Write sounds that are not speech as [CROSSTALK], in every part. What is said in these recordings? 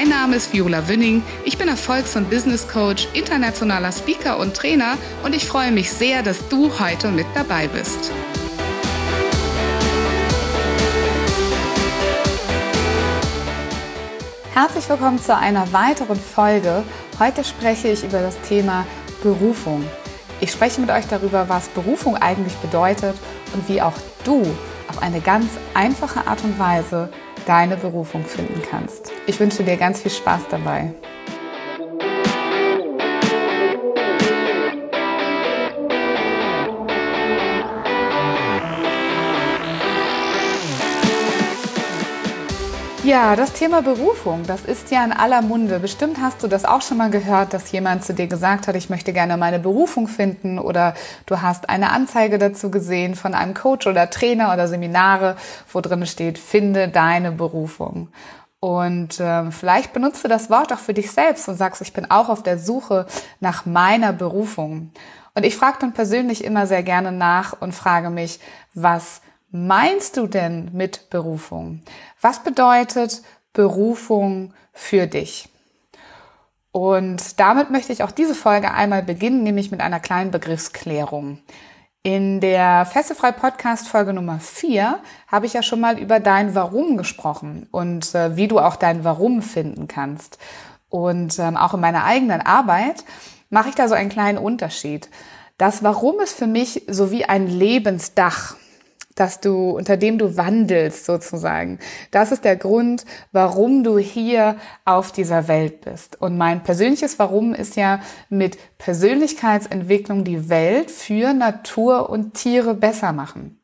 Mein Name ist Viola Wünning. Ich bin Erfolgs- und Business Coach, internationaler Speaker und Trainer und ich freue mich sehr, dass du heute mit dabei bist. Herzlich willkommen zu einer weiteren Folge. Heute spreche ich über das Thema Berufung. Ich spreche mit euch darüber, was Berufung eigentlich bedeutet und wie auch du auf eine ganz einfache Art und Weise deine Berufung finden kannst. Ich wünsche dir ganz viel Spaß dabei. Ja, das Thema Berufung, das ist ja in aller Munde. Bestimmt hast du das auch schon mal gehört, dass jemand zu dir gesagt hat, ich möchte gerne meine Berufung finden oder du hast eine Anzeige dazu gesehen von einem Coach oder Trainer oder Seminare, wo drin steht, finde deine Berufung. Und äh, vielleicht benutzt du das Wort auch für dich selbst und sagst, ich bin auch auf der Suche nach meiner Berufung. Und ich frage dann persönlich immer sehr gerne nach und frage mich, was meinst du denn mit Berufung? Was bedeutet Berufung für dich? Und damit möchte ich auch diese Folge einmal beginnen, nämlich mit einer kleinen Begriffsklärung. In der Festefrei Podcast Folge Nummer 4 habe ich ja schon mal über dein Warum gesprochen und äh, wie du auch dein Warum finden kannst. Und ähm, auch in meiner eigenen Arbeit mache ich da so einen kleinen Unterschied. Das Warum ist für mich so wie ein Lebensdach dass du, unter dem du wandelst sozusagen. Das ist der Grund, warum du hier auf dieser Welt bist. Und mein persönliches Warum ist ja mit Persönlichkeitsentwicklung die Welt für Natur und Tiere besser machen.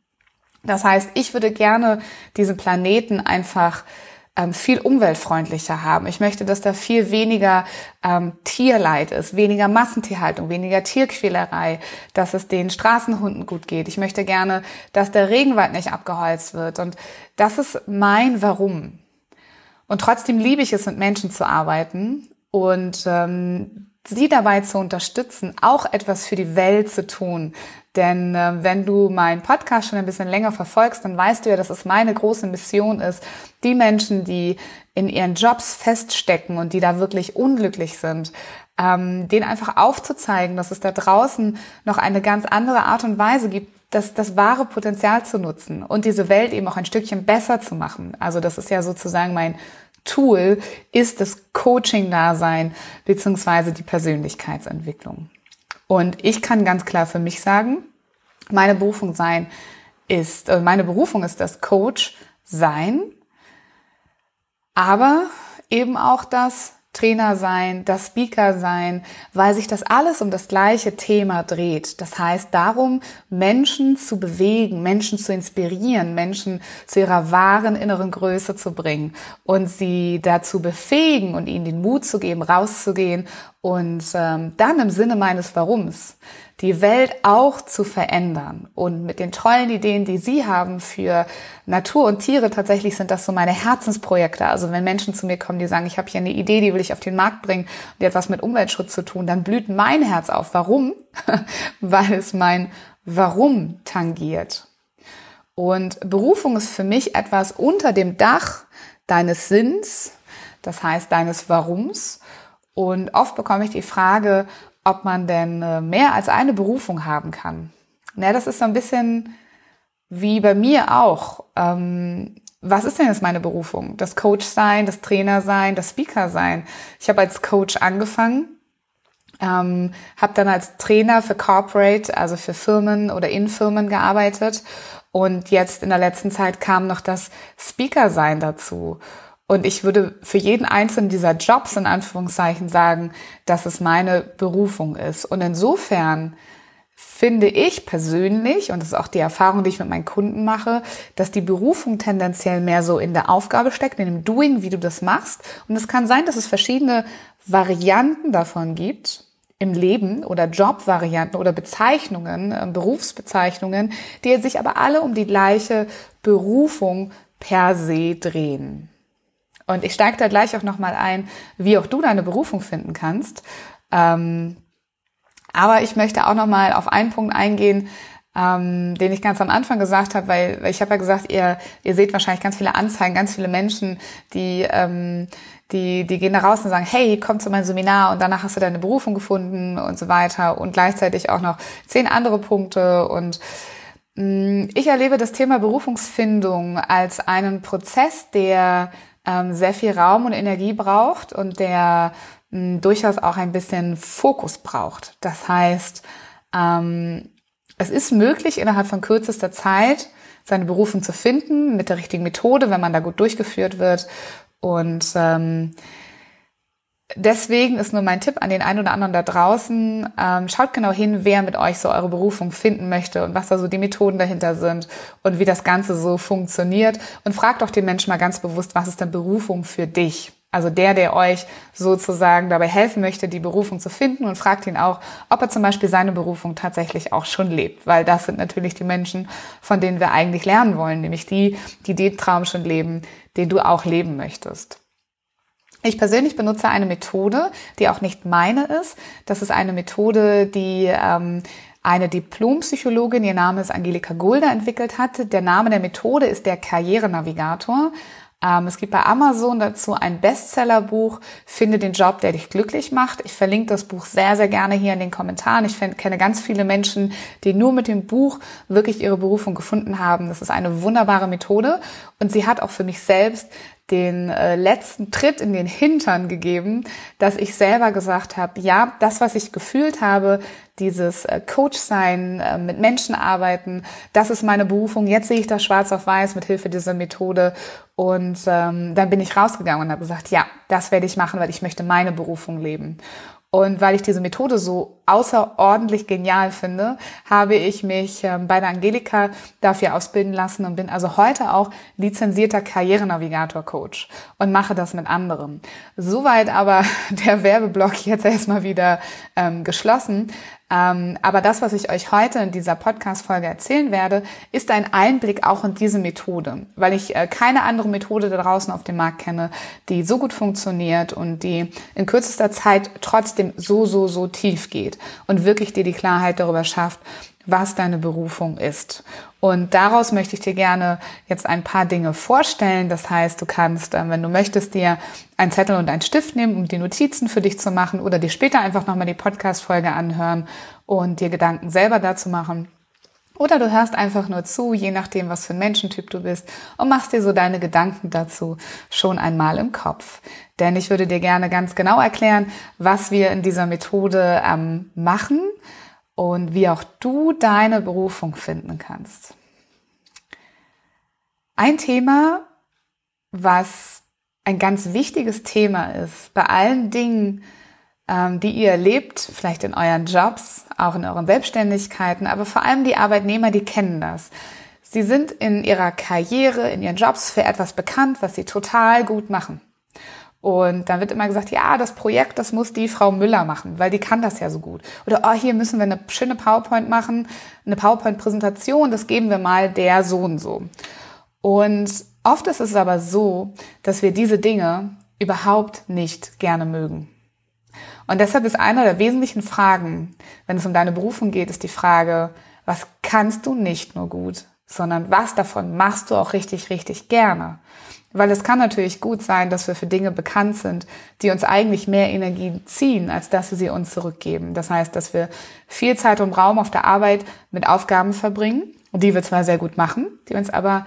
Das heißt, ich würde gerne diesen Planeten einfach ähm, viel umweltfreundlicher haben. Ich möchte, dass da viel weniger ähm, Tierleid ist, weniger Massentierhaltung, weniger Tierquälerei, dass es den Straßenhunden gut geht. Ich möchte gerne, dass der Regenwald nicht abgeholzt wird. Und das ist mein Warum. Und trotzdem liebe ich es, mit Menschen zu arbeiten und ähm, sie dabei zu unterstützen, auch etwas für die Welt zu tun. Denn äh, wenn du meinen Podcast schon ein bisschen länger verfolgst, dann weißt du ja, dass es meine große Mission ist, die Menschen, die in ihren Jobs feststecken und die da wirklich unglücklich sind, ähm, denen einfach aufzuzeigen, dass es da draußen noch eine ganz andere Art und Weise gibt, das, das wahre Potenzial zu nutzen und diese Welt eben auch ein Stückchen besser zu machen. Also das ist ja sozusagen mein Tool, ist das Coaching-Dasein beziehungsweise die Persönlichkeitsentwicklung. Und ich kann ganz klar für mich sagen, meine Berufung sein ist, äh, meine Berufung ist das Coach sein, aber eben auch das Trainer sein, das Speaker sein, weil sich das alles um das gleiche Thema dreht. Das heißt darum, Menschen zu bewegen, Menschen zu inspirieren, Menschen zu ihrer wahren inneren Größe zu bringen und sie dazu befähigen und ihnen den Mut zu geben, rauszugehen und ähm, dann im Sinne meines Warums die Welt auch zu verändern. Und mit den tollen Ideen, die Sie haben für Natur und Tiere, tatsächlich sind das so meine Herzensprojekte. Also wenn Menschen zu mir kommen, die sagen, ich habe hier eine Idee, die will ich auf den Markt bringen die hat was mit Umweltschutz zu tun, dann blüht mein Herz auf. Warum? [LAUGHS] Weil es mein Warum tangiert. Und Berufung ist für mich etwas unter dem Dach deines Sinns, das heißt deines Warums. Und oft bekomme ich die Frage, ob man denn äh, mehr als eine Berufung haben kann. Na, das ist so ein bisschen wie bei mir auch. Ähm, was ist denn jetzt meine Berufung? Das Coach sein, das Trainer sein, das Speaker sein. Ich habe als Coach angefangen, ähm, habe dann als Trainer für Corporate, also für Firmen oder in Firmen gearbeitet und jetzt in der letzten Zeit kam noch das Speaker sein dazu. Und ich würde für jeden einzelnen dieser Jobs in Anführungszeichen sagen, dass es meine Berufung ist. Und insofern finde ich persönlich, und das ist auch die Erfahrung, die ich mit meinen Kunden mache, dass die Berufung tendenziell mehr so in der Aufgabe steckt, in dem Doing, wie du das machst. Und es kann sein, dass es verschiedene Varianten davon gibt im Leben oder Jobvarianten oder Bezeichnungen, äh, Berufsbezeichnungen, die sich aber alle um die gleiche Berufung per se drehen. Und ich steige da gleich auch nochmal ein, wie auch du deine Berufung finden kannst. Ähm, aber ich möchte auch noch mal auf einen Punkt eingehen, ähm, den ich ganz am Anfang gesagt habe, weil, weil ich habe ja gesagt, ihr, ihr seht wahrscheinlich ganz viele Anzeigen, ganz viele Menschen, die, ähm, die, die gehen da raus und sagen, hey, komm zu meinem Seminar und danach hast du deine Berufung gefunden und so weiter und gleichzeitig auch noch zehn andere Punkte und mm, ich erlebe das Thema Berufungsfindung als einen Prozess, der ähm, sehr viel Raum und Energie braucht und der durchaus auch ein bisschen Fokus braucht. Das heißt, ähm, es ist möglich, innerhalb von kürzester Zeit seine Berufung zu finden, mit der richtigen Methode, wenn man da gut durchgeführt wird. Und ähm, deswegen ist nur mein Tipp an den einen oder anderen da draußen, ähm, schaut genau hin, wer mit euch so eure Berufung finden möchte und was da so die Methoden dahinter sind und wie das Ganze so funktioniert. Und fragt auch den Menschen mal ganz bewusst, was ist denn Berufung für dich? Also der, der euch sozusagen dabei helfen möchte, die Berufung zu finden und fragt ihn auch, ob er zum Beispiel seine Berufung tatsächlich auch schon lebt. Weil das sind natürlich die Menschen, von denen wir eigentlich lernen wollen, nämlich die, die den Traum schon leben, den du auch leben möchtest. Ich persönlich benutze eine Methode, die auch nicht meine ist. Das ist eine Methode, die ähm, eine Diplompsychologin, ihr Name ist Angelika Gulda, entwickelt hatte. Der Name der Methode ist der Karrierenavigator. Ähm, es gibt bei Amazon dazu ein Bestsellerbuch, Finde den Job, der dich glücklich macht. Ich verlinke das Buch sehr, sehr gerne hier in den Kommentaren. Ich kenne ganz viele Menschen, die nur mit dem Buch wirklich ihre Berufung gefunden haben. Das ist eine wunderbare Methode und sie hat auch für mich selbst den äh, letzten Tritt in den Hintern gegeben, dass ich selber gesagt habe, ja, das, was ich gefühlt habe, dieses äh, Coach sein, äh, mit Menschen arbeiten, das ist meine Berufung. Jetzt sehe ich das schwarz auf weiß mit Hilfe dieser Methode. Und ähm, dann bin ich rausgegangen und habe gesagt, ja, das werde ich machen, weil ich möchte meine Berufung leben. Und weil ich diese Methode so außerordentlich genial finde, habe ich mich ähm, bei der Angelika dafür ausbilden lassen und bin also heute auch lizenzierter Karrierenavigator-Coach und mache das mit anderen. Soweit aber [LAUGHS] der Werbeblock jetzt erstmal wieder ähm, geschlossen. Ähm, aber das, was ich euch heute in dieser Podcast-Folge erzählen werde, ist ein Einblick auch in diese Methode, weil ich äh, keine andere Methode da draußen auf dem Markt kenne, die so gut funktioniert und die in kürzester Zeit trotzdem so, so, so tief geht und wirklich dir die Klarheit darüber schafft, was deine Berufung ist. Und daraus möchte ich dir gerne jetzt ein paar Dinge vorstellen. Das heißt, du kannst, äh, wenn du möchtest, dir einen Zettel und einen Stift nehmen, um die Notizen für dich zu machen oder dir später einfach nochmal die Podcast-Folge anhören und dir Gedanken selber dazu machen. Oder du hörst einfach nur zu, je nachdem, was für ein Menschentyp du bist, und machst dir so deine Gedanken dazu schon einmal im Kopf. Denn ich würde dir gerne ganz genau erklären, was wir in dieser Methode ähm, machen und wie auch du deine Berufung finden kannst. Ein Thema, was ein ganz wichtiges Thema ist bei allen Dingen, die ihr erlebt, vielleicht in euren Jobs, auch in euren Selbstständigkeiten, aber vor allem die Arbeitnehmer, die kennen das. Sie sind in ihrer Karriere, in ihren Jobs für etwas bekannt, was sie total gut machen. Und dann wird immer gesagt, ja, das Projekt, das muss die Frau Müller machen, weil die kann das ja so gut. Oder, oh, hier müssen wir eine schöne PowerPoint machen, eine PowerPoint-Präsentation, das geben wir mal der so und so. Und oft ist es aber so, dass wir diese Dinge überhaupt nicht gerne mögen. Und deshalb ist einer der wesentlichen Fragen, wenn es um deine Berufung geht, ist die Frage, was kannst du nicht nur gut, sondern was davon machst du auch richtig, richtig gerne? Weil es kann natürlich gut sein, dass wir für Dinge bekannt sind, die uns eigentlich mehr Energie ziehen, als dass wir sie uns zurückgeben. Das heißt, dass wir viel Zeit und Raum auf der Arbeit mit Aufgaben verbringen, die wir zwar sehr gut machen, die uns aber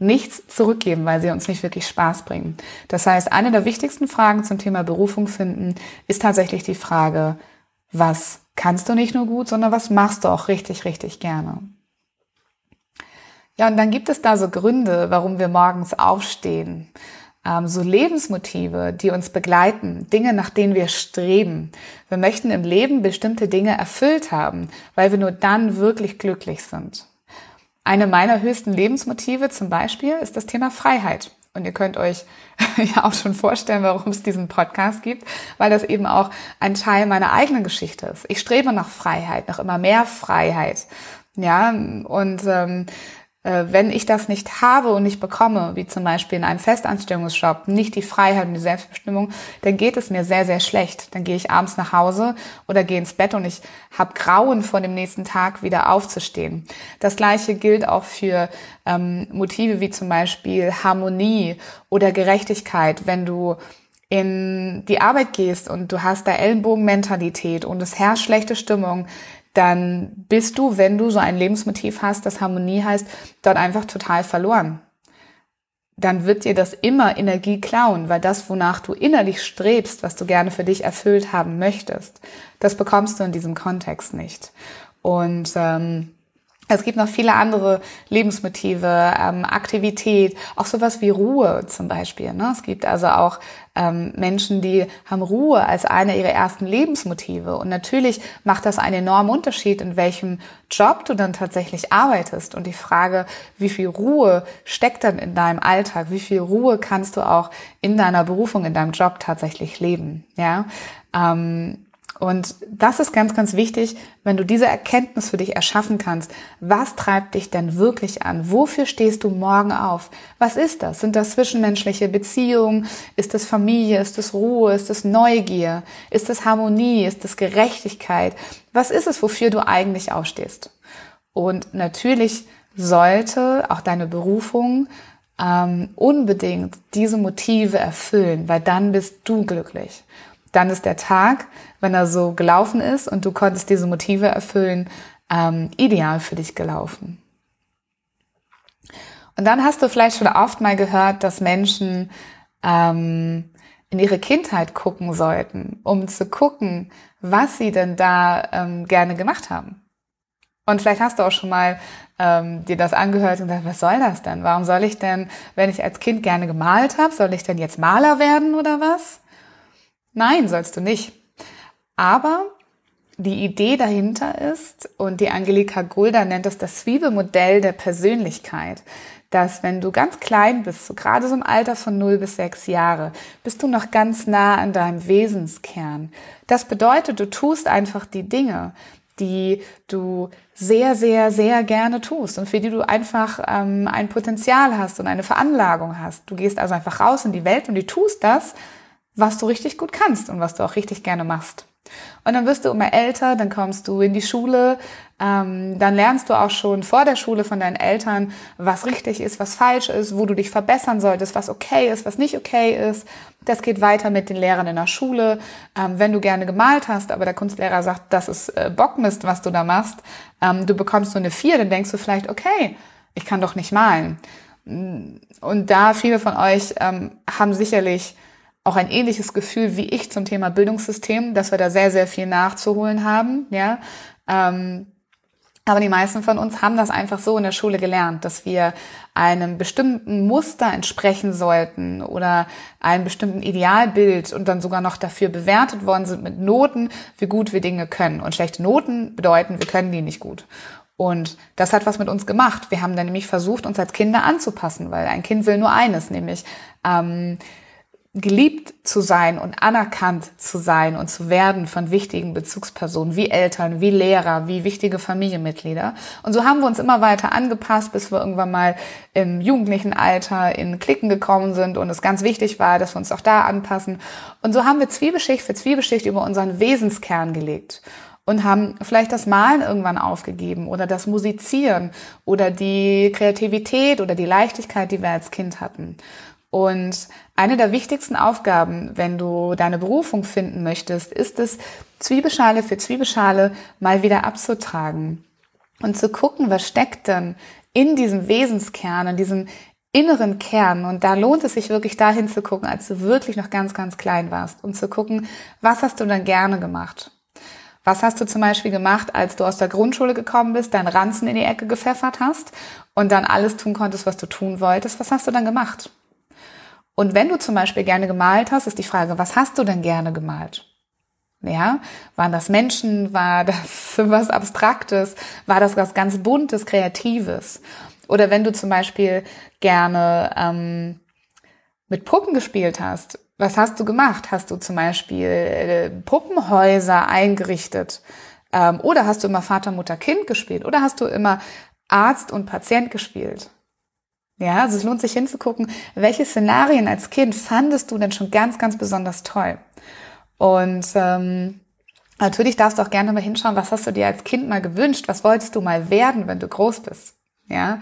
nichts zurückgeben, weil sie uns nicht wirklich Spaß bringen. Das heißt, eine der wichtigsten Fragen zum Thema Berufung finden ist tatsächlich die Frage, was kannst du nicht nur gut, sondern was machst du auch richtig, richtig gerne? Ja, und dann gibt es da so Gründe, warum wir morgens aufstehen. ähm, so Lebensmotive, die uns begleiten, Dinge, nach denen wir streben. Wir möchten im Leben bestimmte Dinge erfüllt haben, weil wir nur dann wirklich glücklich sind. Eine meiner höchsten Lebensmotive zum Beispiel ist das Thema Freiheit. Und ihr könnt euch [LAUGHS] ja auch schon vorstellen, warum es diesen Podcast gibt, weil das eben auch ein Teil meiner eigenen Geschichte ist. Ich strebe nach Freiheit, nach immer mehr Freiheit. Ja, und ähm, äh, wenn ich das nicht habe und nicht bekomme, wie zum Beispiel in einem Festanstellungsjob, nicht die Freiheit und die Selbstbestimmung, dann geht es mir sehr, sehr schlecht. Dann gehe ich abends nach Hause oder gehe ins Bett und ich habe Grauen vor dem nächsten Tag wieder aufzustehen. Das gleiche gilt auch für ähm, Motive wie zum Beispiel Harmonie oder Gerechtigkeit. Wenn du in die Arbeit gehst und du hast da Ellenbogenmentalität und es herrscht schlechte Stimmung, dann bist du, wenn du so ein Lebensmotiv hast, das Harmonie heißt, dort einfach total verloren. Dann wird dir das immer Energie klauen, weil das, wonach du innerlich strebst, was du gerne für dich erfüllt haben möchtest, das bekommst du in diesem Kontext nicht. Und ähm, es gibt noch viele andere Lebensmotive, ähm, Aktivität, auch sowas wie Ruhe zum Beispiel. Ne? Es gibt also auch ähm, Menschen, die haben Ruhe als eine ihrer ersten Lebensmotive. Und natürlich macht das einen enormen Unterschied, in welchem Job du dann tatsächlich arbeitest. Und die Frage, wie viel Ruhe steckt dann in deinem Alltag? Wie viel Ruhe kannst du auch in deiner Berufung, in deinem Job tatsächlich leben? Ja. Ähm, und das ist ganz, ganz wichtig, wenn du diese Erkenntnis für dich erschaffen kannst. Was treibt dich denn wirklich an? Wofür stehst du morgen auf? Was ist das? Sind das zwischenmenschliche Beziehungen? Ist das Familie? Ist das Ruhe? Ist das Neugier? Ist das Harmonie? Ist das Gerechtigkeit? Was ist es, wofür du eigentlich aufstehst? Und natürlich sollte auch deine Berufung ähm, unbedingt diese Motive erfüllen, weil dann bist du glücklich dann ist der Tag, wenn er so gelaufen ist und du konntest diese Motive erfüllen, ähm, ideal für dich gelaufen. Und dann hast du vielleicht schon oft mal gehört, dass Menschen ähm, in ihre Kindheit gucken sollten, um zu gucken, was sie denn da ähm, gerne gemacht haben. Und vielleicht hast du auch schon mal ähm, dir das angehört und gesagt, was soll das denn? Warum soll ich denn, wenn ich als Kind gerne gemalt habe, soll ich denn jetzt Maler werden oder was? Nein, sollst du nicht. Aber die Idee dahinter ist, und die Angelika Gulda nennt das das Zwiebelmodell der Persönlichkeit, dass wenn du ganz klein bist, so gerade so im Alter von 0 bis 6 Jahre, bist du noch ganz nah an deinem Wesenskern. Das bedeutet, du tust einfach die Dinge, die du sehr, sehr, sehr gerne tust und für die du einfach ähm, ein Potenzial hast und eine Veranlagung hast. Du gehst also einfach raus in die Welt und du tust das, was du richtig gut kannst und was du auch richtig gerne machst. Und dann wirst du immer älter, dann kommst du in die Schule, ähm, dann lernst du auch schon vor der Schule von deinen Eltern, was richtig ist, was falsch ist, wo du dich verbessern solltest, was okay ist, was nicht okay ist. Das geht weiter mit den Lehrern in der Schule. Ähm, wenn du gerne gemalt hast, aber der Kunstlehrer sagt, das ist äh, Bockmist, was du da machst, ähm, du bekommst so eine Vier, dann denkst du vielleicht, okay, ich kann doch nicht malen. Und da viele von euch ähm, haben sicherlich auch ein ähnliches Gefühl wie ich zum Thema Bildungssystem, dass wir da sehr, sehr viel nachzuholen haben, ja. Ähm, aber die meisten von uns haben das einfach so in der Schule gelernt, dass wir einem bestimmten Muster entsprechen sollten oder einem bestimmten Idealbild und dann sogar noch dafür bewertet worden sind mit Noten, wie gut wir Dinge können. Und schlechte Noten bedeuten, wir können die nicht gut. Und das hat was mit uns gemacht. Wir haben dann nämlich versucht, uns als Kinder anzupassen, weil ein Kind will nur eines, nämlich ähm, geliebt zu sein und anerkannt zu sein und zu werden von wichtigen Bezugspersonen wie Eltern, wie Lehrer, wie wichtige Familienmitglieder. Und so haben wir uns immer weiter angepasst, bis wir irgendwann mal im jugendlichen Alter in Klicken gekommen sind und es ganz wichtig war, dass wir uns auch da anpassen. Und so haben wir Zwiebelschicht für Zwiebelschicht über unseren Wesenskern gelegt und haben vielleicht das Malen irgendwann aufgegeben oder das Musizieren oder die Kreativität oder die Leichtigkeit, die wir als Kind hatten. Und eine der wichtigsten Aufgaben, wenn du deine Berufung finden möchtest, ist es, Zwiebelschale für Zwiebelschale mal wieder abzutragen und zu gucken, was steckt denn in diesem Wesenskern, in diesem inneren Kern. Und da lohnt es sich wirklich dahin zu gucken, als du wirklich noch ganz, ganz klein warst und zu gucken, was hast du dann gerne gemacht? Was hast du zum Beispiel gemacht, als du aus der Grundschule gekommen bist, deinen Ranzen in die Ecke gepfeffert hast und dann alles tun konntest, was du tun wolltest? Was hast du dann gemacht? Und wenn du zum Beispiel gerne gemalt hast, ist die Frage, was hast du denn gerne gemalt? Ja, waren das Menschen? War das [LAUGHS] was Abstraktes? War das was ganz Buntes, Kreatives? Oder wenn du zum Beispiel gerne ähm, mit Puppen gespielt hast, was hast du gemacht? Hast du zum Beispiel äh, Puppenhäuser eingerichtet? Ähm, oder hast du immer Vater, Mutter, Kind gespielt? Oder hast du immer Arzt und Patient gespielt? Ja, also es lohnt sich hinzugucken, welche Szenarien als Kind fandest du denn schon ganz, ganz besonders toll? Und ähm, natürlich darfst du auch gerne mal hinschauen, was hast du dir als Kind mal gewünscht? Was wolltest du mal werden, wenn du groß bist? Ja,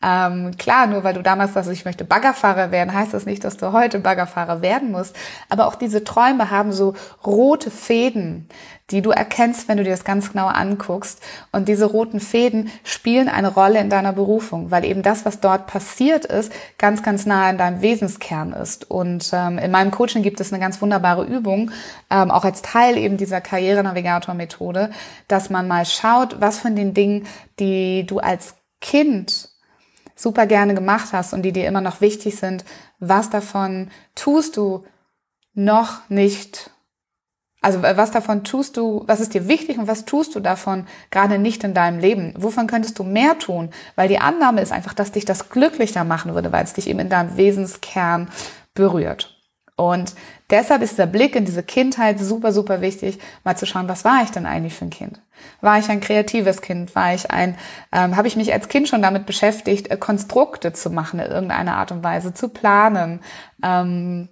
ähm, klar, nur weil du damals sagst, ich möchte Baggerfahrer werden, heißt das nicht, dass du heute Baggerfahrer werden musst. Aber auch diese Träume haben so rote Fäden, die du erkennst, wenn du dir das ganz genau anguckst. Und diese roten Fäden spielen eine Rolle in deiner Berufung, weil eben das, was dort passiert ist, ganz, ganz nah in deinem Wesenskern ist. Und ähm, in meinem Coaching gibt es eine ganz wunderbare Übung, ähm, auch als Teil eben dieser Karrierenavigator-Methode, dass man mal schaut, was von den Dingen, die du als Kind super gerne gemacht hast und die dir immer noch wichtig sind, was davon tust du noch nicht also was davon tust du, was ist dir wichtig und was tust du davon gerade nicht in deinem Leben? Wovon könntest du mehr tun? Weil die Annahme ist einfach, dass dich das glücklicher machen würde, weil es dich eben in deinem Wesenskern berührt. Und deshalb ist der Blick in diese Kindheit super, super wichtig, mal zu schauen, was war ich denn eigentlich für ein Kind? War ich ein kreatives Kind? War ich ein, ähm, habe ich mich als Kind schon damit beschäftigt, äh, Konstrukte zu machen in irgendeiner Art und Weise, zu planen? Ähm,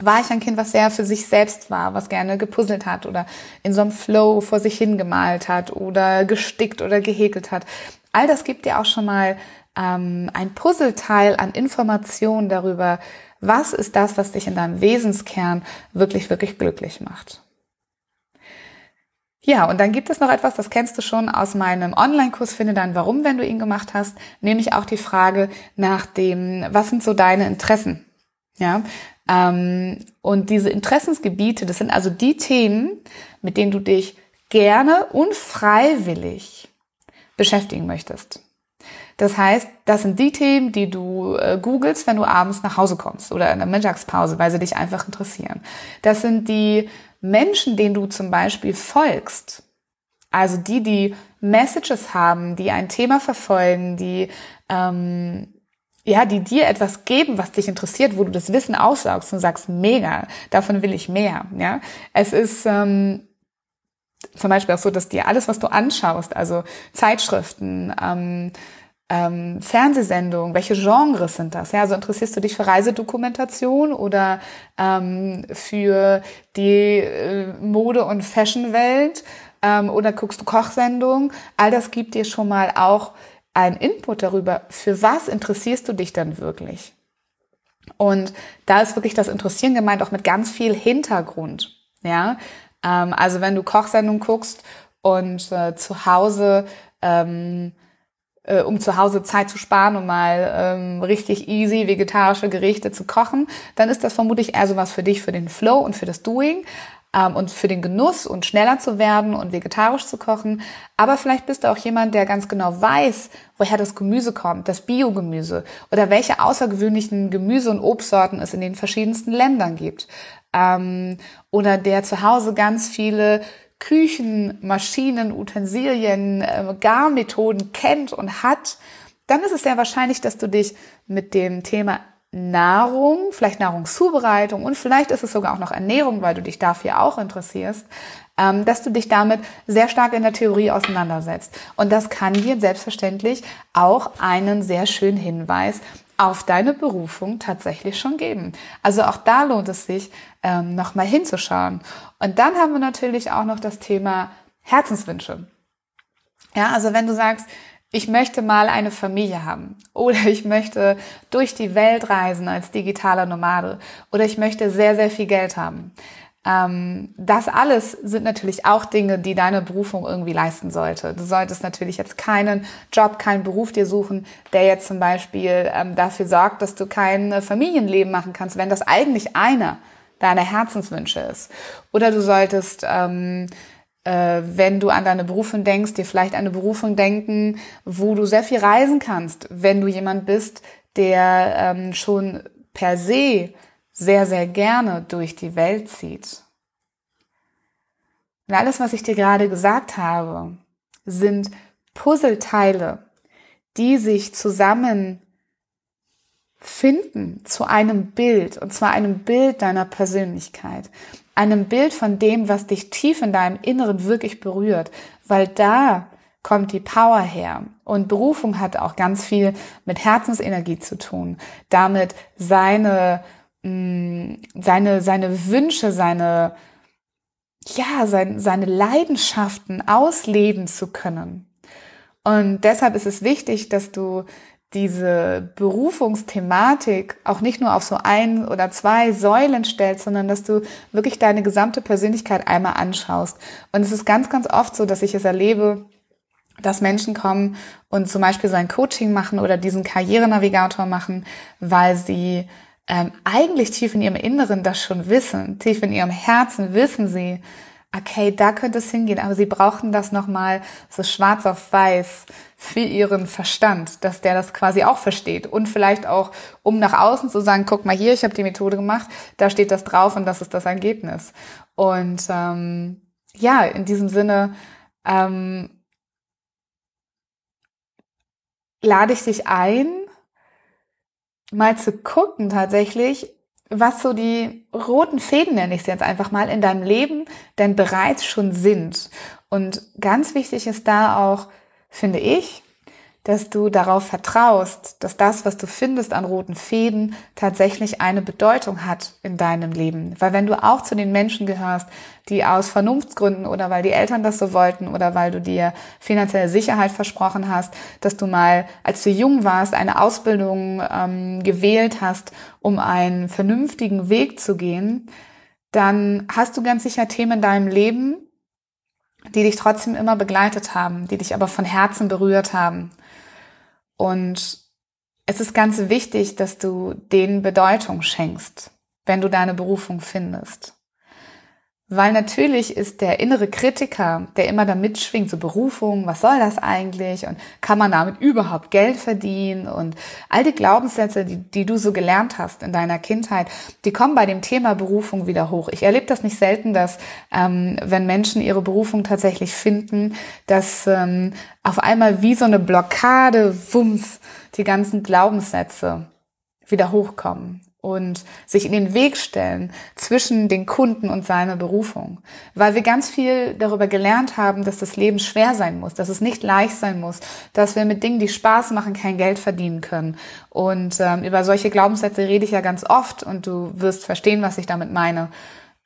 war ich ein Kind, was sehr für sich selbst war, was gerne gepuzzelt hat oder in so einem Flow vor sich hingemalt hat oder gestickt oder gehäkelt hat. All das gibt dir auch schon mal ähm, ein Puzzleteil an Informationen darüber, was ist das, was dich in deinem Wesenskern wirklich, wirklich glücklich macht. Ja, und dann gibt es noch etwas, das kennst du schon aus meinem Online-Kurs Finde dein Warum, wenn du ihn gemacht hast, nämlich auch die Frage nach dem, was sind so deine Interessen? Ja, ähm, und diese Interessensgebiete, das sind also die Themen, mit denen du dich gerne und freiwillig beschäftigen möchtest. Das heißt, das sind die Themen, die du äh, googelst, wenn du abends nach Hause kommst oder in der Mittagspause, weil sie dich einfach interessieren. Das sind die Menschen, denen du zum Beispiel folgst. Also die, die Messages haben, die ein Thema verfolgen, die ähm, ja, die dir etwas geben, was dich interessiert, wo du das Wissen aussaugst und sagst, mega, davon will ich mehr. Ja, es ist ähm, zum Beispiel auch so, dass dir alles, was du anschaust, also Zeitschriften, ähm, ähm, Fernsehsendungen, welche Genres sind das? Ja, also interessierst du dich für Reisedokumentation oder ähm, für die äh, Mode- und Fashionwelt ähm, oder guckst du Kochsendungen? All das gibt dir schon mal auch einen Input darüber, für was interessierst du dich dann wirklich? Und da ist wirklich das Interessieren gemeint, auch mit ganz viel Hintergrund. Ja, ähm, also wenn du Kochsendungen guckst und äh, zu Hause, ähm, äh, um zu Hause Zeit zu sparen, um mal ähm, richtig easy vegetarische Gerichte zu kochen, dann ist das vermutlich eher sowas für dich, für den Flow und für das Doing ähm, und für den Genuss und schneller zu werden und vegetarisch zu kochen. Aber vielleicht bist du auch jemand, der ganz genau weiß, woher das Gemüse kommt, das Biogemüse oder welche außergewöhnlichen Gemüse- und Obstsorten es in den verschiedensten Ländern gibt. Ähm, oder der zu Hause ganz viele Küchen, Maschinen, Utensilien, äh, Garmethoden kennt und hat, dann ist es sehr wahrscheinlich, dass du dich mit dem Thema Nahrung, vielleicht Nahrungszubereitung und vielleicht ist es sogar auch noch Ernährung, weil du dich dafür auch interessierst, ähm, dass du dich damit sehr stark in der Theorie auseinandersetzt. Und das kann dir selbstverständlich auch einen sehr schönen Hinweis auf deine Berufung tatsächlich schon geben. Also auch da lohnt es sich, ähm, nochmal hinzuschauen. Und dann haben wir natürlich auch noch das Thema Herzenswünsche. Ja, also wenn du sagst, ich möchte mal eine Familie haben oder ich möchte durch die Welt reisen als digitaler Nomade oder ich möchte sehr, sehr viel Geld haben. Ähm, das alles sind natürlich auch Dinge, die deine Berufung irgendwie leisten sollte. Du solltest natürlich jetzt keinen Job, keinen Beruf dir suchen, der jetzt zum Beispiel ähm, dafür sorgt, dass du kein Familienleben machen kannst, wenn das eigentlich einer deiner Herzenswünsche ist. Oder du solltest ähm, äh, wenn du an deine Berufung denkst, dir vielleicht eine Berufung denken, wo du sehr viel reisen kannst, wenn du jemand bist, der ähm, schon per se sehr, sehr gerne durch die Welt zieht. Und alles, was ich dir gerade gesagt habe, sind Puzzleteile, die sich zusammen finden zu einem Bild, und zwar einem Bild deiner Persönlichkeit, einem Bild von dem, was dich tief in deinem Inneren wirklich berührt, weil da kommt die Power her. Und Berufung hat auch ganz viel mit Herzensenergie zu tun, damit seine, mh, mm, seine, seine Wünsche, seine, ja, sein, seine Leidenschaften ausleben zu können. Und deshalb ist es wichtig, dass du diese Berufungsthematik auch nicht nur auf so ein oder zwei Säulen stellst, sondern dass du wirklich deine gesamte Persönlichkeit einmal anschaust. Und es ist ganz, ganz oft so, dass ich es erlebe, dass Menschen kommen und zum Beispiel so ein Coaching machen oder diesen Karrierenavigator machen, weil sie ähm, eigentlich tief in ihrem Inneren das schon wissen, tief in ihrem Herzen wissen sie, okay, da könnte es hingehen, aber sie brauchen das nochmal so schwarz auf weiß für ihren Verstand, dass der das quasi auch versteht und vielleicht auch, um nach außen zu sagen, guck mal hier, ich habe die Methode gemacht, da steht das drauf und das ist das Ergebnis. Und ähm, ja, in diesem Sinne ähm, lade ich dich ein, mal zu gucken tatsächlich, was so die roten Fäden, nenne ich es jetzt einfach mal, in deinem Leben denn bereits schon sind. Und ganz wichtig ist da auch, finde ich, dass du darauf vertraust, dass das, was du findest an roten Fäden, tatsächlich eine Bedeutung hat in deinem Leben. Weil wenn du auch zu den Menschen gehörst, die aus Vernunftsgründen oder weil die Eltern das so wollten oder weil du dir finanzielle Sicherheit versprochen hast, dass du mal, als du jung warst, eine Ausbildung ähm, gewählt hast, um einen vernünftigen Weg zu gehen, dann hast du ganz sicher Themen in deinem Leben, die dich trotzdem immer begleitet haben, die dich aber von Herzen berührt haben. Und es ist ganz wichtig, dass du denen Bedeutung schenkst, wenn du deine Berufung findest. Weil natürlich ist der innere Kritiker, der immer da mitschwingt, so Berufung, was soll das eigentlich? Und kann man damit überhaupt Geld verdienen? Und all die Glaubenssätze, die, die du so gelernt hast in deiner Kindheit, die kommen bei dem Thema Berufung wieder hoch. Ich erlebe das nicht selten, dass ähm, wenn Menschen ihre Berufung tatsächlich finden, dass ähm, auf einmal wie so eine Blockade, wumms, die ganzen Glaubenssätze wieder hochkommen und sich in den Weg stellen zwischen den Kunden und seiner Berufung. Weil wir ganz viel darüber gelernt haben, dass das Leben schwer sein muss, dass es nicht leicht sein muss, dass wir mit Dingen, die Spaß machen, kein Geld verdienen können. Und ähm, über solche Glaubenssätze rede ich ja ganz oft und du wirst verstehen, was ich damit meine.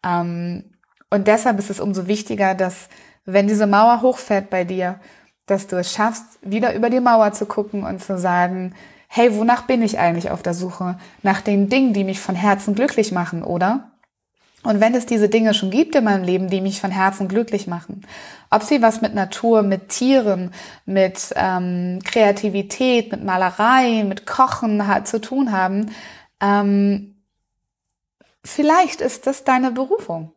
Ähm, und deshalb ist es umso wichtiger, dass wenn diese Mauer hochfährt bei dir, dass du es schaffst, wieder über die Mauer zu gucken und zu sagen, hey, wonach bin ich eigentlich auf der Suche? Nach den Dingen, die mich von Herzen glücklich machen, oder? Und wenn es diese Dinge schon gibt in meinem Leben, die mich von Herzen glücklich machen, ob sie was mit Natur, mit Tieren, mit ähm, Kreativität, mit Malerei, mit Kochen halt zu tun haben, ähm, vielleicht ist das deine Berufung.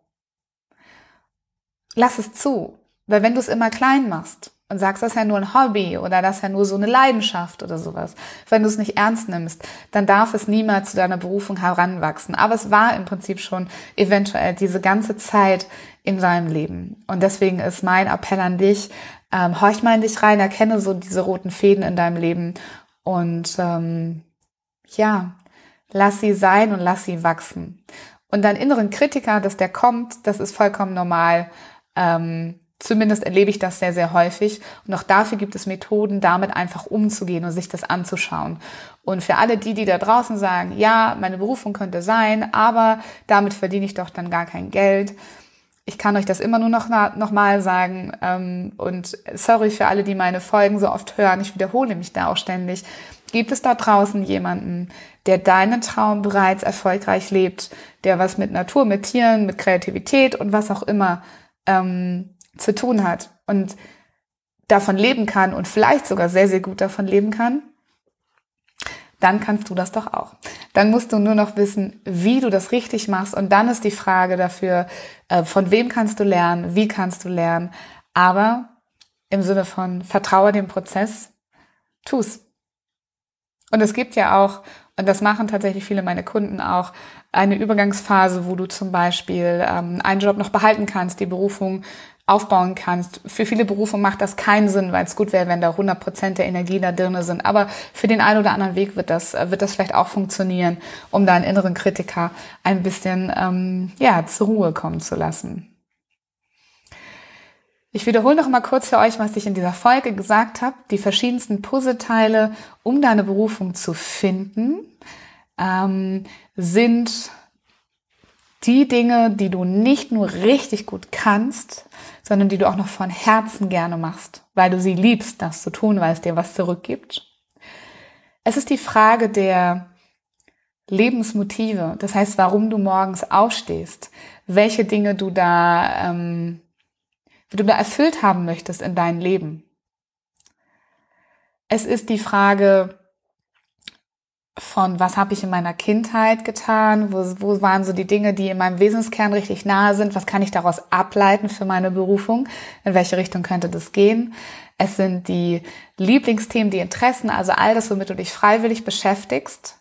Lass es zu, weil wenn du es immer klein machst, und sagst, das ist ja nur ein Hobby oder das ist ja nur so eine Leidenschaft oder sowas. Wenn du es nicht ernst nimmst, dann darf es niemals zu deiner Berufung heranwachsen. Aber es war im Prinzip schon eventuell diese ganze Zeit in deinem Leben. Und deswegen ist mein Appell an dich, ähm, horch mal in dich rein, erkenne so diese roten Fäden in deinem Leben und ähm, ja, lass sie sein und lass sie wachsen. Und dein inneren Kritiker, dass der kommt, das ist vollkommen normal. Ähm, Zumindest erlebe ich das sehr, sehr häufig. Und auch dafür gibt es Methoden, damit einfach umzugehen und sich das anzuschauen. Und für alle die, die da draußen sagen, ja, meine Berufung könnte sein, aber damit verdiene ich doch dann gar kein Geld. Ich kann euch das immer nur noch, noch mal sagen. Ähm, und sorry für alle, die meine Folgen so oft hören. Ich wiederhole mich da auch ständig. Gibt es da draußen jemanden, der deinen Traum bereits erfolgreich lebt, der was mit Natur, mit Tieren, mit Kreativität und was auch immer ähm, zu tun hat und davon leben kann und vielleicht sogar sehr, sehr gut davon leben kann, dann kannst du das doch auch. Dann musst du nur noch wissen, wie du das richtig machst. Und dann ist die Frage dafür, äh, von wem kannst du lernen, wie kannst du lernen. Aber im Sinne von vertraue dem Prozess, tu's. Und es gibt ja auch, und das machen tatsächlich viele meiner Kunden auch, eine Übergangsphase, wo du zum Beispiel ähm, einen Job noch behalten kannst, die Berufung aufbauen kannst. Für viele Berufe macht das keinen Sinn, weil es gut wäre, wenn da 100 Prozent der Energie da drin sind. Aber für den einen oder anderen Weg wird das, äh, wird das vielleicht auch funktionieren, um deinen inneren Kritiker ein bisschen, ähm, ja, zur Ruhe kommen zu lassen. Ich wiederhole noch mal kurz für euch, was ich in dieser Folge gesagt habe. Die verschiedensten Puzzleteile, um deine Berufung zu finden, ähm, sind die Dinge, die du nicht nur richtig gut kannst, sondern die du auch noch von Herzen gerne machst, weil du sie liebst, das zu tun, weil es dir was zurückgibt. Es ist die Frage der Lebensmotive, das heißt, warum du morgens aufstehst, welche Dinge du da, ähm, wie du da erfüllt haben möchtest in deinem Leben. Es ist die Frage, von was habe ich in meiner Kindheit getan, wo, wo waren so die Dinge, die in meinem Wesenskern richtig nahe sind, was kann ich daraus ableiten für meine Berufung, in welche Richtung könnte das gehen. Es sind die Lieblingsthemen, die Interessen, also all das, womit du dich freiwillig beschäftigst,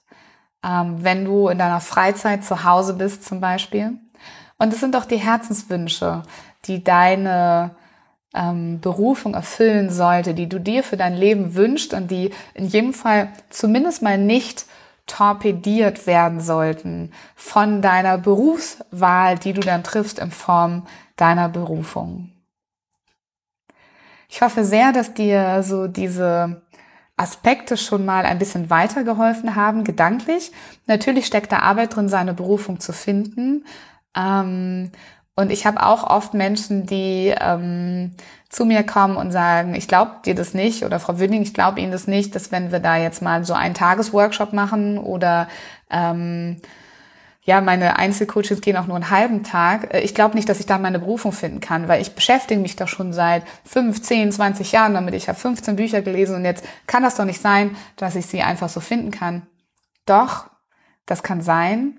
ähm, wenn du in deiner Freizeit zu Hause bist zum Beispiel. Und es sind auch die Herzenswünsche, die deine ähm, Berufung erfüllen sollte, die du dir für dein Leben wünschst und die in jedem Fall zumindest mal nicht torpediert werden sollten von deiner Berufswahl, die du dann triffst in Form deiner Berufung. Ich hoffe sehr, dass dir so diese Aspekte schon mal ein bisschen weitergeholfen haben, gedanklich. Natürlich steckt da Arbeit drin, seine Berufung zu finden. Ähm, und ich habe auch oft Menschen, die ähm, zu mir kommen und sagen, ich glaube dir das nicht oder Frau Wünning, ich glaube Ihnen das nicht, dass wenn wir da jetzt mal so einen Tagesworkshop machen oder ähm, ja, meine Einzelcoaches gehen auch nur einen halben Tag. Äh, ich glaube nicht, dass ich da meine Berufung finden kann, weil ich beschäftige mich doch schon seit 5, 10, 20 Jahren damit. Ich habe 15 Bücher gelesen und jetzt kann das doch nicht sein, dass ich sie einfach so finden kann. Doch, das kann sein.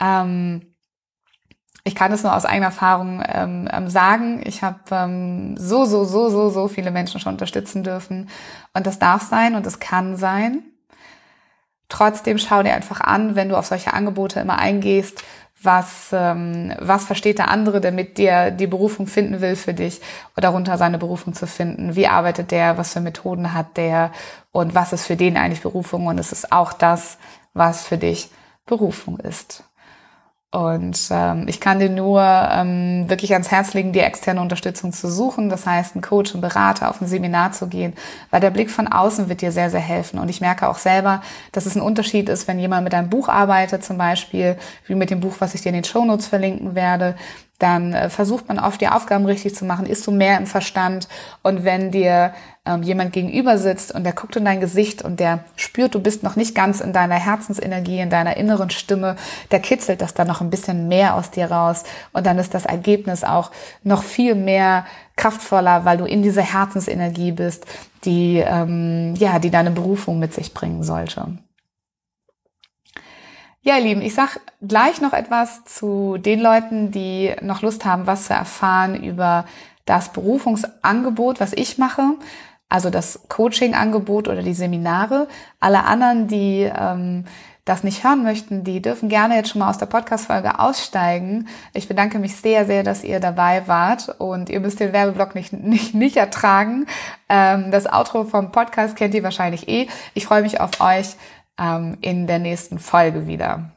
Ähm, ich kann es nur aus eigener Erfahrung ähm, ähm, sagen. Ich habe ähm, so, so, so, so, so viele Menschen schon unterstützen dürfen. Und das darf sein und es kann sein. Trotzdem schau dir einfach an, wenn du auf solche Angebote immer eingehst, was, ähm, was versteht der andere, der mit dir die Berufung finden will für dich oder darunter seine Berufung zu finden. Wie arbeitet der, was für Methoden hat der und was ist für den eigentlich Berufung und es ist auch das, was für dich Berufung ist. Und ähm, ich kann dir nur ähm, wirklich ans Herz legen, die externe Unterstützung zu suchen. Das heißt, einen Coach, einen Berater auf ein Seminar zu gehen, weil der Blick von außen wird dir sehr, sehr helfen. Und ich merke auch selber, dass es ein Unterschied ist, wenn jemand mit einem Buch arbeitet, zum Beispiel, wie mit dem Buch, was ich dir in den Shownotes verlinken werde, dann äh, versucht man oft die Aufgaben richtig zu machen, ist du mehr im Verstand. Und wenn dir ähm, jemand gegenüber sitzt und der guckt in dein Gesicht und der spürt, du bist noch nicht ganz in deiner Herzensenergie, in deiner inneren Stimme, der kitzelt das dann noch ein bisschen mehr aus dir raus. Und dann ist das Ergebnis auch noch viel mehr kraftvoller, weil du in dieser Herzensenergie bist, die, ähm, ja, die deine Berufung mit sich bringen sollte. Ja, ihr Lieben, ich sag gleich noch etwas zu den Leuten, die noch Lust haben, was zu erfahren über das Berufungsangebot, was ich mache, also das Coaching-Angebot oder die Seminare. Alle anderen, die ähm, das nicht hören möchten, die dürfen gerne jetzt schon mal aus der Podcast-Folge aussteigen. Ich bedanke mich sehr, sehr, dass ihr dabei wart und ihr müsst den Werbeblock nicht, nicht, nicht ertragen. Ähm, das Outro vom Podcast kennt ihr wahrscheinlich eh. Ich freue mich auf euch ähm, in der nächsten Folge wieder.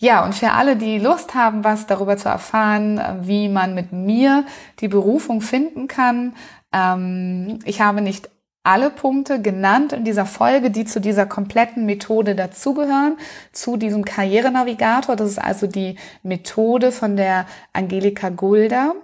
Ja, und für alle, die Lust haben, was darüber zu erfahren, wie man mit mir die Berufung finden kann, ähm, ich habe nicht alle Punkte genannt in dieser Folge, die zu dieser kompletten Methode dazugehören, zu diesem Karrierenavigator. Das ist also die Methode von der Angelika Gulda.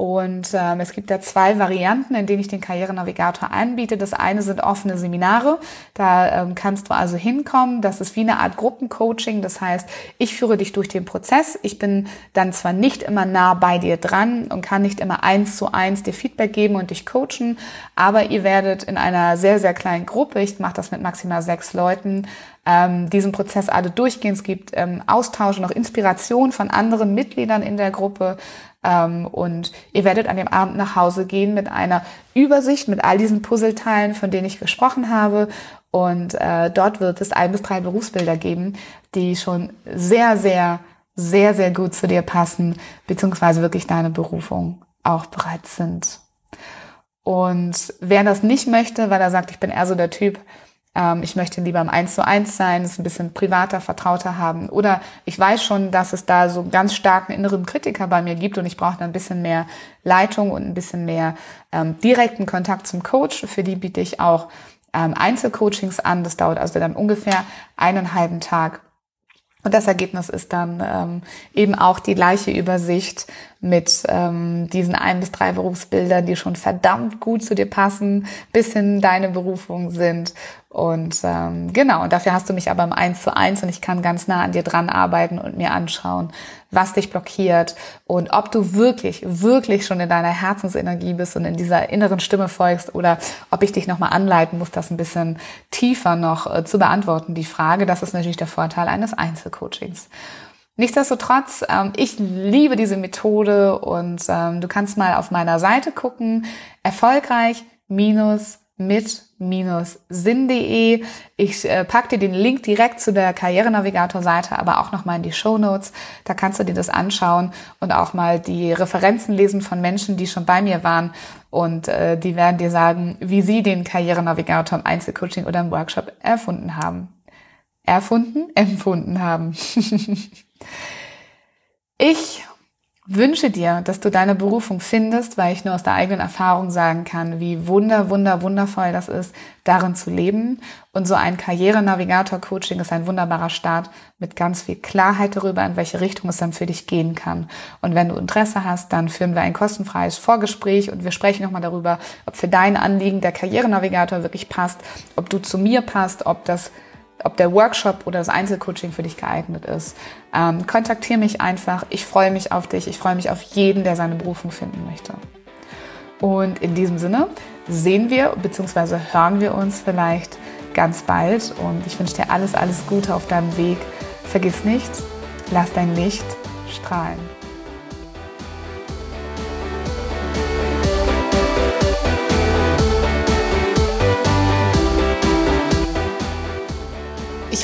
Und ähm, es gibt da zwei Varianten, in denen ich den Karrierenavigator anbiete. Das eine sind offene Seminare. Da ähm, kannst du also hinkommen. Das ist wie eine Art Gruppencoaching. Das heißt, ich führe dich durch den Prozess. Ich bin dann zwar nicht immer nah bei dir dran und kann nicht immer eins zu eins dir Feedback geben und dich coachen, aber ihr werdet in einer sehr, sehr kleinen Gruppe, ich mache das mit maximal sechs Leuten, ähm, diesen Prozess alle durchgehen. Es gibt ähm, Austausch und auch Inspiration von anderen Mitgliedern in der Gruppe und ihr werdet an dem Abend nach Hause gehen mit einer Übersicht, mit all diesen Puzzleteilen, von denen ich gesprochen habe. Und äh, dort wird es ein bis drei Berufsbilder geben, die schon sehr, sehr, sehr, sehr gut zu dir passen, beziehungsweise wirklich deine Berufung auch bereits sind. Und wer das nicht möchte, weil er sagt, ich bin eher so der Typ, ähm, ich möchte lieber im Eins zu eins sein, es ein bisschen privater, vertrauter haben. Oder ich weiß schon, dass es da so ganz starken inneren Kritiker bei mir gibt und ich brauche da ein bisschen mehr Leitung und ein bisschen mehr ähm, direkten Kontakt zum Coach. Für die biete ich auch ähm, Einzelcoachings an. Das dauert also dann ungefähr einen halben Tag. Und das Ergebnis ist dann ähm, eben auch die gleiche Übersicht mit ähm, diesen ein bis drei Berufsbildern, die schon verdammt gut zu dir passen, bis hin deine Berufung sind. Und ähm, genau, und dafür hast du mich aber im Eins zu eins und ich kann ganz nah an dir dran arbeiten und mir anschauen, was dich blockiert und ob du wirklich, wirklich schon in deiner Herzensenergie bist und in dieser inneren Stimme folgst oder ob ich dich nochmal anleiten muss, das ein bisschen tiefer noch äh, zu beantworten, die Frage. Das ist natürlich der Vorteil eines Einzelcoachings. Nichtsdestotrotz, ähm, ich liebe diese Methode und ähm, du kannst mal auf meiner Seite gucken, erfolgreich minus mit-sinn.de. Ich äh, pack dir den Link direkt zu der Karrierenavigator-Seite, aber auch nochmal in die Show Notes. Da kannst du dir das anschauen und auch mal die Referenzen lesen von Menschen, die schon bei mir waren. Und äh, die werden dir sagen, wie sie den Karrierenavigator im Einzelcoaching oder im Workshop erfunden haben. Erfunden? [LAUGHS] Empfunden haben. [LAUGHS] ich wünsche dir, dass du deine Berufung findest, weil ich nur aus der eigenen Erfahrung sagen kann, wie wunder, wunder, wundervoll das ist, darin zu leben. Und so ein Karrierenavigator-Coaching ist ein wunderbarer Start mit ganz viel Klarheit darüber, in welche Richtung es dann für dich gehen kann. Und wenn du Interesse hast, dann führen wir ein kostenfreies Vorgespräch und wir sprechen nochmal darüber, ob für dein Anliegen der Karrierenavigator wirklich passt, ob du zu mir passt, ob das ob der Workshop oder das Einzelcoaching für dich geeignet ist. Ähm, kontaktiere mich einfach. Ich freue mich auf dich. Ich freue mich auf jeden, der seine Berufung finden möchte. Und in diesem Sinne sehen wir bzw. hören wir uns vielleicht ganz bald. Und ich wünsche dir alles, alles Gute auf deinem Weg. Vergiss nicht, lass dein Licht strahlen.